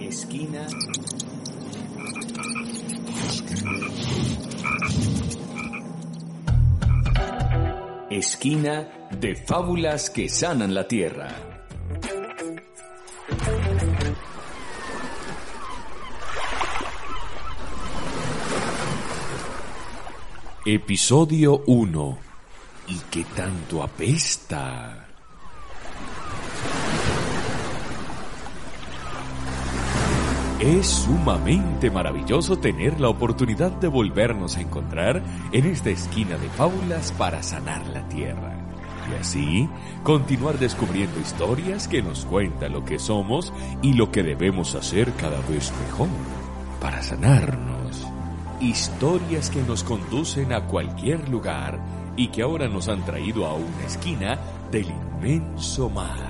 Esquina. Esquina de fábulas que sanan la tierra. Episodio 1. ¿Y qué tanto apesta? Es sumamente maravilloso tener la oportunidad de volvernos a encontrar en esta esquina de fábulas para sanar la tierra. Y así continuar descubriendo historias que nos cuentan lo que somos y lo que debemos hacer cada vez mejor para sanarnos. Historias que nos conducen a cualquier lugar y que ahora nos han traído a una esquina del inmenso mar.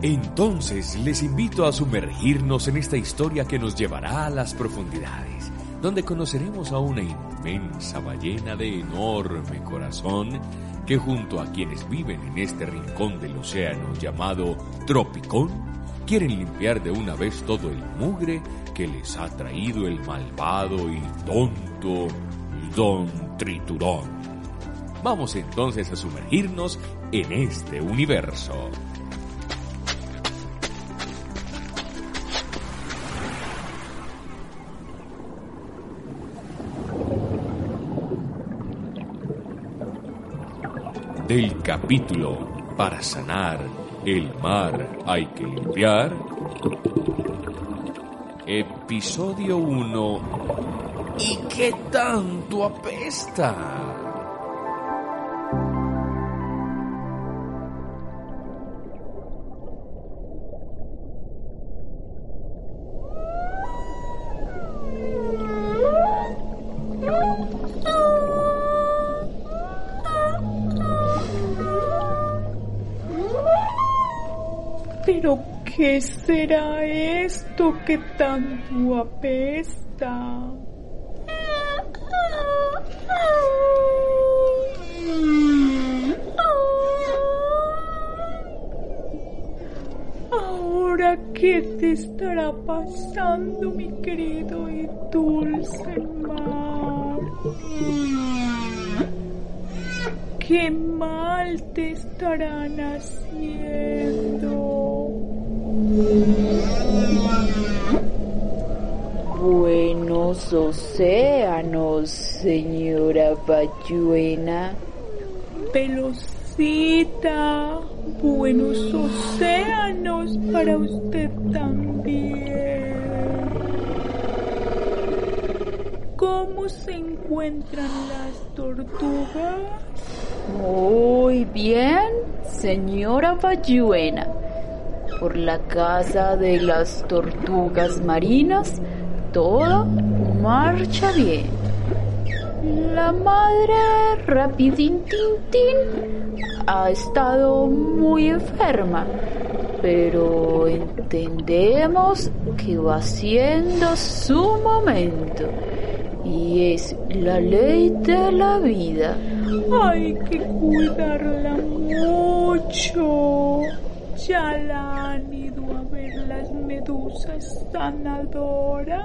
Entonces les invito a sumergirnos en esta historia que nos llevará a las profundidades, donde conoceremos a una inmensa ballena de enorme corazón que junto a quienes viven en este rincón del océano llamado Tropicón, quieren limpiar de una vez todo el mugre que les ha traído el malvado y tonto Don Triturón. Vamos entonces a sumergirnos en este universo. Del capítulo Para sanar el mar hay que limpiar. Episodio 1. ¿Y qué tanto apesta? Pero ¿qué será esto que tanto apesta? Ahora, ¿qué te estará pasando, mi querido y dulce mar? ¿Qué mal te estarán haciendo? Buenos océanos, señora Bayuena. Pelosita, buenos océanos para usted también. ¿Cómo se encuentran las tortugas? Muy bien, señora Bayuena. Por la casa de las tortugas marinas, todo marcha bien. La madre Rapidín ha estado muy enferma, pero entendemos que va siendo su momento y es la ley de la vida. Hay que cuidarla mucho. Ya la han ido a ver las medusas sanadoras.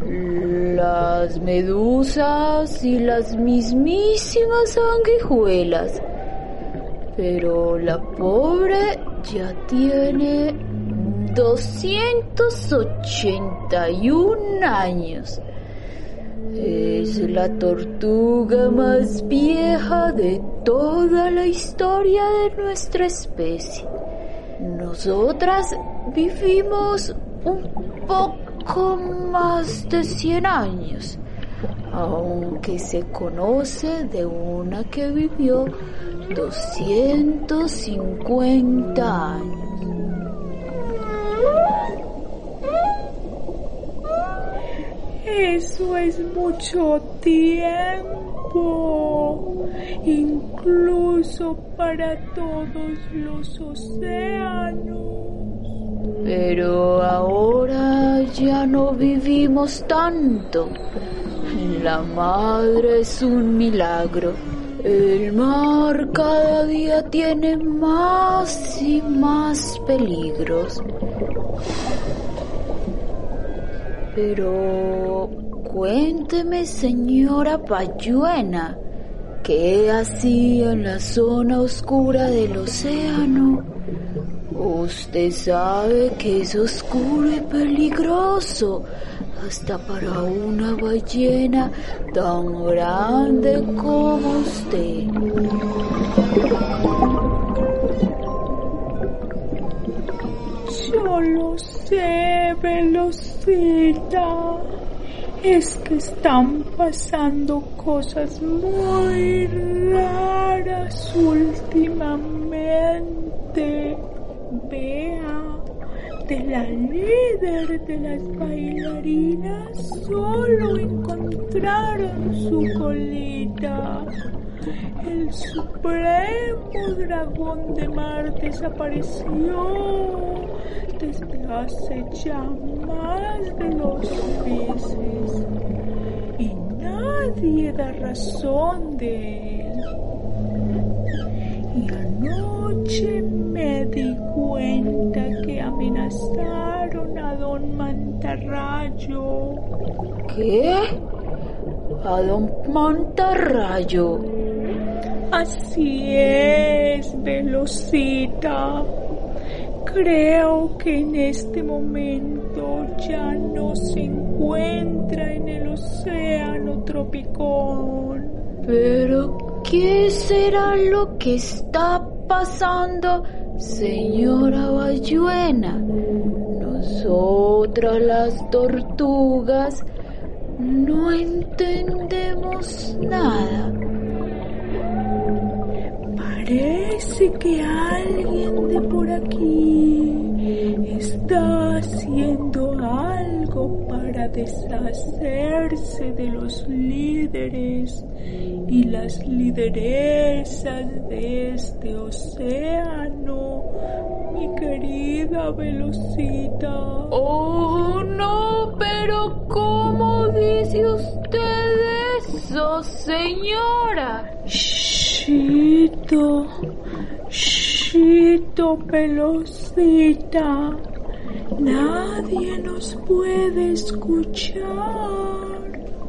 Las medusas y las mismísimas sanguijuelas. Pero la pobre ya tiene 281 años. Es la tortuga más vieja de toda la historia de nuestra especie. Nosotras vivimos un poco más de 100 años, aunque se conoce de una que vivió 250 años. Eso es mucho tiempo, incluso para todos los océanos. Pero ahora ya no vivimos tanto. La madre es un milagro. El mar cada día tiene más y más peligros. Pero cuénteme, señora Payuena, ¿qué hacía en la zona oscura del océano? Usted sabe que es oscuro y peligroso, hasta para una ballena tan grande como usted. Yo lo sé, Velocita. Es que están pasando cosas muy raras últimamente. Vea, de la líder de las bailarinas solo encontraron su colita. El supremo dragón de mar desapareció desde hace ya más de dos meses y nadie da razón de él. Y anoche me di cuenta que amenazaron a don Mantarrayo. ¿Qué? A don Mantarrayo. Así es, Velocita. Creo que en este momento ya no se encuentra en el océano tropicón. Pero, ¿qué será lo que está pasando, señora Bayuena? Nosotras las tortugas no entendemos nada. Parece que alguien de por aquí para deshacerse de los líderes y las lideresas de este océano, mi querida Velocita. Oh, no, pero ¿cómo dice usted eso, señora? Chito, Chito, Velocita. Nadie nos puede escuchar.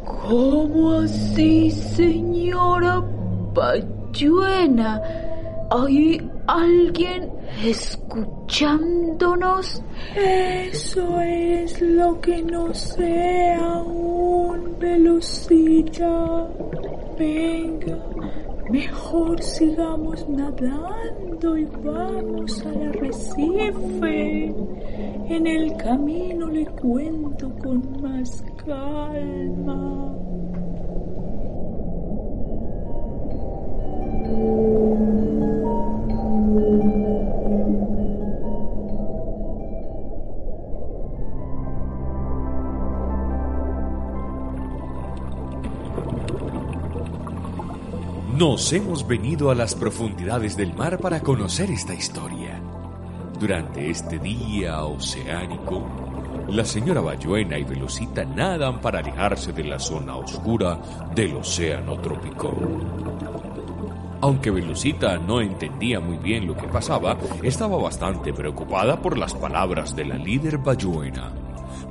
¿Cómo así, señora Payuena? ¿Hay alguien escuchándonos? Eso es lo que no sé aún, Velocita. Venga, mejor sigamos nadando y vamos al arrecife. En el camino le cuento con más calma. Nos hemos venido a las profundidades del mar para conocer esta historia. Durante este día oceánico, la señora Bayuena y Velocita nadan para alejarse de la zona oscura del océano tropicón. Aunque Velocita no entendía muy bien lo que pasaba, estaba bastante preocupada por las palabras de la líder Bayuena,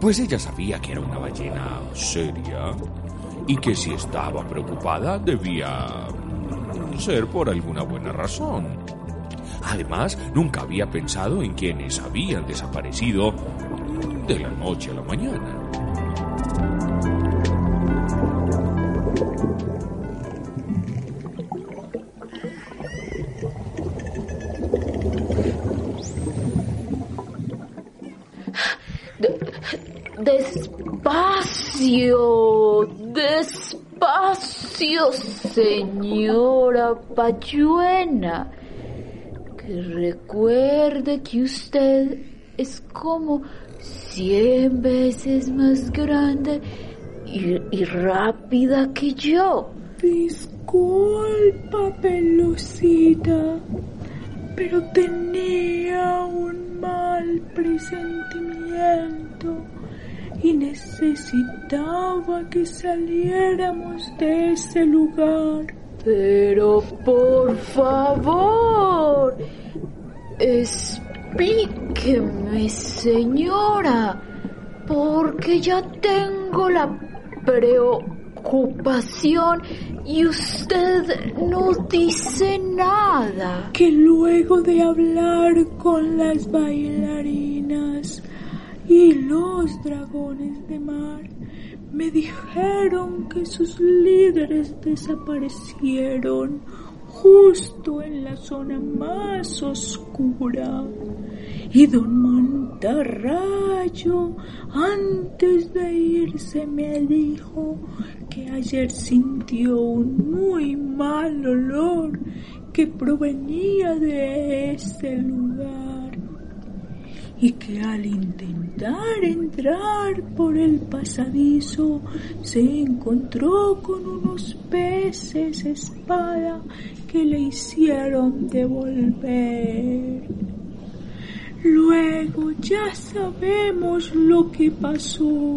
pues ella sabía que era una ballena seria y que si estaba preocupada debía ser por alguna buena razón. Además, nunca había pensado en quienes habían desaparecido de la noche a la mañana. Despacio, despacio, señora Payuena. Que recuerde que usted es como cien veces más grande y, y rápida que yo. Disculpa, Pelucita, pero tenía un mal presentimiento y necesitaba que saliéramos de ese lugar. Pero por favor, explíqueme, señora, porque ya tengo la preocupación y usted no dice nada. Que luego de hablar con las bailarinas y los dragones de mar, me dijeron que sus líderes desaparecieron justo en la zona más oscura. Y don Montarrayo, antes de irse, me dijo que ayer sintió un muy mal olor que provenía de ese lugar y que al intentar entrar por el pasadizo se encontró con unos peces espada que le hicieron devolver. Luego ya sabemos lo que pasó.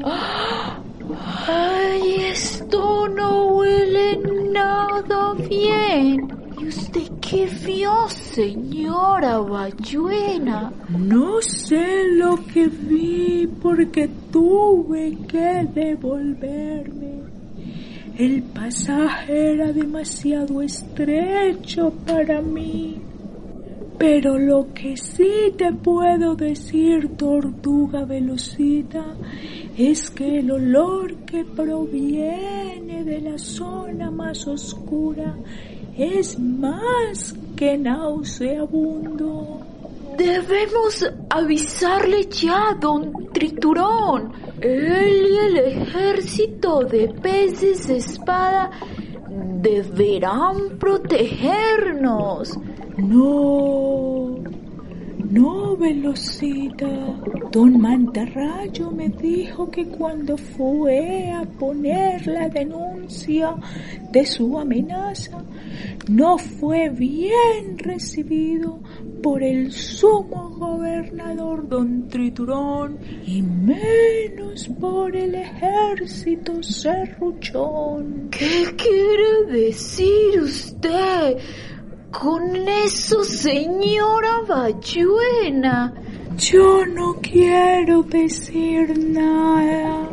Ay, esto no huele nada bien. ¿Y usted qué vio, señora Bayuena? No sé lo que vi porque tuve que devolverme. El pasaje era demasiado estrecho para mí. Pero lo que sí te puedo decir, tortuga velocita, es que el olor que proviene de la zona más oscura es más que nauseabundo. Debemos avisarle ya, don Triturón. Él y el ejército de peces espada deberán protegernos. No, no, Velocita. Don Mantarrayo me dijo que cuando fue a poner la denuncia de su amenaza, no fue bien recibido por el sumo gobernador don Triturón y menos por el ejército serruchón. ¿Qué quiere decir usted con eso, señora Bayuena? Yo no quiero decir nada.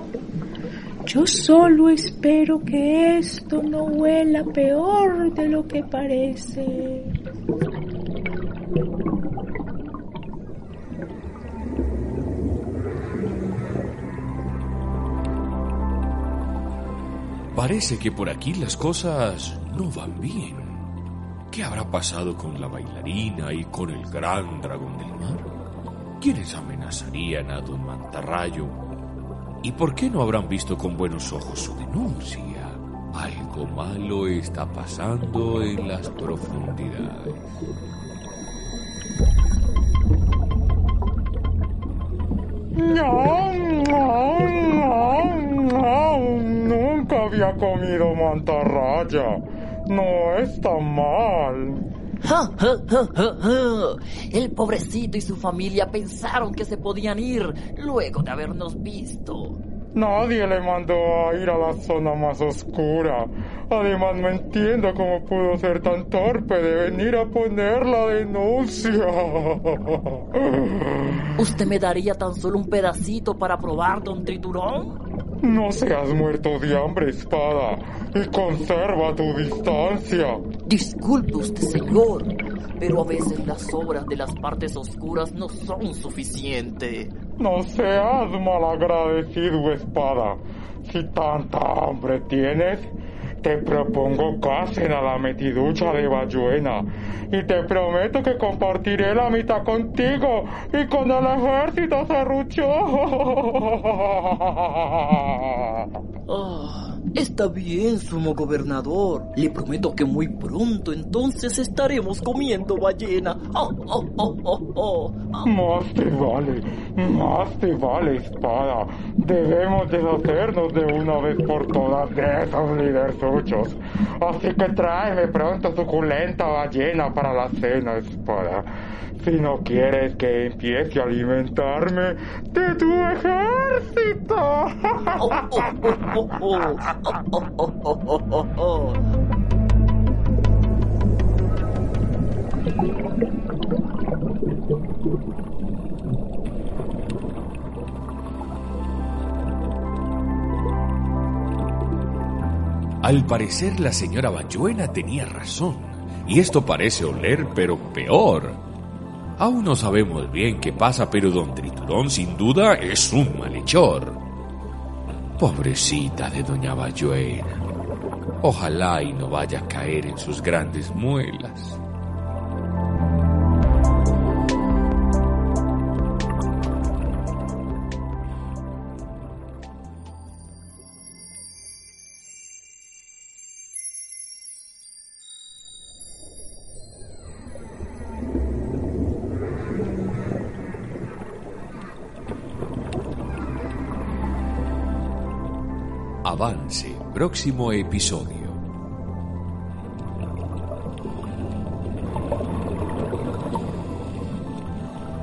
Yo solo espero que esto no huela peor de lo que parece. Parece que por aquí las cosas no van bien. ¿Qué habrá pasado con la bailarina y con el gran dragón del mar? ¿Quiénes amenazarían a don Mantarrayo? ¿Y por qué no habrán visto con buenos ojos su denuncia? Algo malo está pasando en las profundidades. No, no, no, no, nunca había comido mantarraya. No está mal. Ja, ja, ja, ja, ja. El pobrecito y su familia pensaron que se podían ir luego de habernos visto. Nadie le mandó a ir a la zona más oscura. Además, no entiendo cómo pudo ser tan torpe de venir a poner la denuncia. ¿Usted me daría tan solo un pedacito para probar, don Triturón? No seas muerto de hambre, espada, y conserva tu distancia. Disculpe usted, señor, pero a veces las obras de las partes oscuras no son suficientes. No seas malagradecido, espada. Si tanta hambre tienes, te propongo casen a la metiducha de Bayuena y te prometo que compartiré la mitad contigo y con el ejército serrucho. Oh, Está bien, sumo gobernador. Le prometo que muy pronto entonces estaremos comiendo ballena. Oh, oh, oh, oh, oh. Más te vale, más te vale, espada. Debemos deshacernos de una vez por todas de esos lidersuchos. Así que tráeme pronto suculenta ballena para la cena, espada. Si no quieres que empiece a alimentarme de tu ejército. Oh, oh, oh, Al parecer la señora Bayuena tenía razón, y esto parece oler pero peor. Aún no sabemos bien qué pasa, pero don Triturón sin duda es un malhechor. Pobrecita de doña Bayuena. Ojalá y no vaya a caer en sus grandes muelas. Avance, próximo episodio.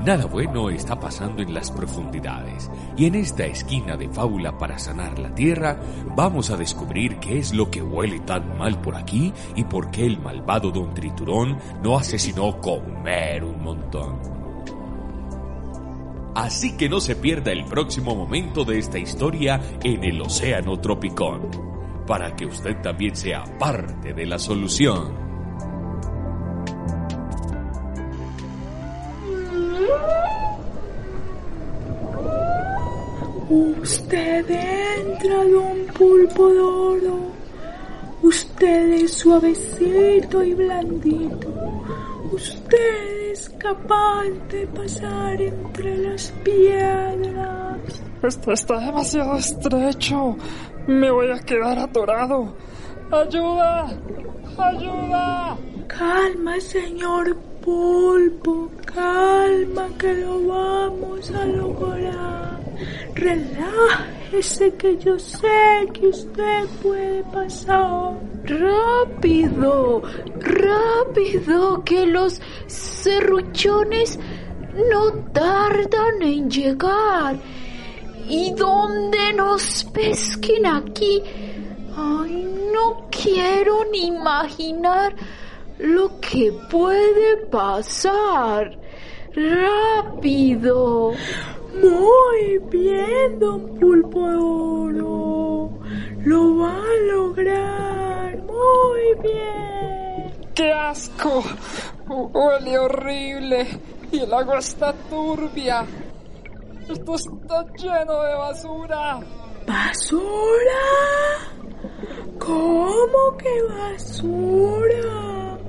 Nada bueno está pasando en las profundidades y en esta esquina de fábula para sanar la tierra vamos a descubrir qué es lo que huele tan mal por aquí y por qué el malvado don Triturón no hace sino comer un montón. Así que no se pierda el próximo momento de esta historia en el Océano Tropicón, para que usted también sea parte de la solución. Usted entra, don pulpo de. Usted es suavecito y blandito. Usted es capaz de pasar entre las piedras. Esto está demasiado estrecho. Me voy a quedar atorado. ¡Ayuda! ¡Ayuda! Calma, señor pulpo. Calma, que lo vamos a lograr. Relájese, que yo sé que usted puede pasar. Rápido, rápido, que los serruchones no tardan en llegar. Y donde nos pesquen aquí, ay, no quiero ni imaginar lo que puede pasar. Rápido. Muy bien, don Pulpo de Oro. Lo va a lograr. Muy bien. ¡Qué asco! Huele horrible y el agua está turbia. Esto está lleno de basura. ¿Basura? ¿Cómo que basura?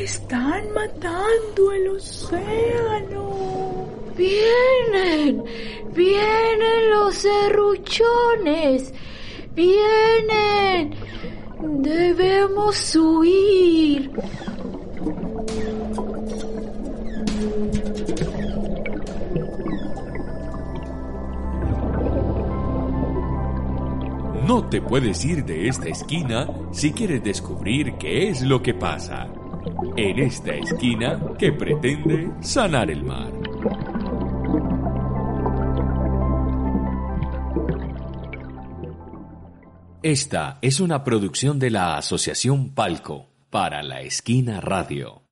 Están matando el océano. Vienen, vienen los serruchones. Vienen. Debemos huir. No te puedes ir de esta esquina si quieres descubrir qué es lo que pasa. En esta esquina que pretende sanar el mar. Esta es una producción de la Asociación Palco para la Esquina Radio.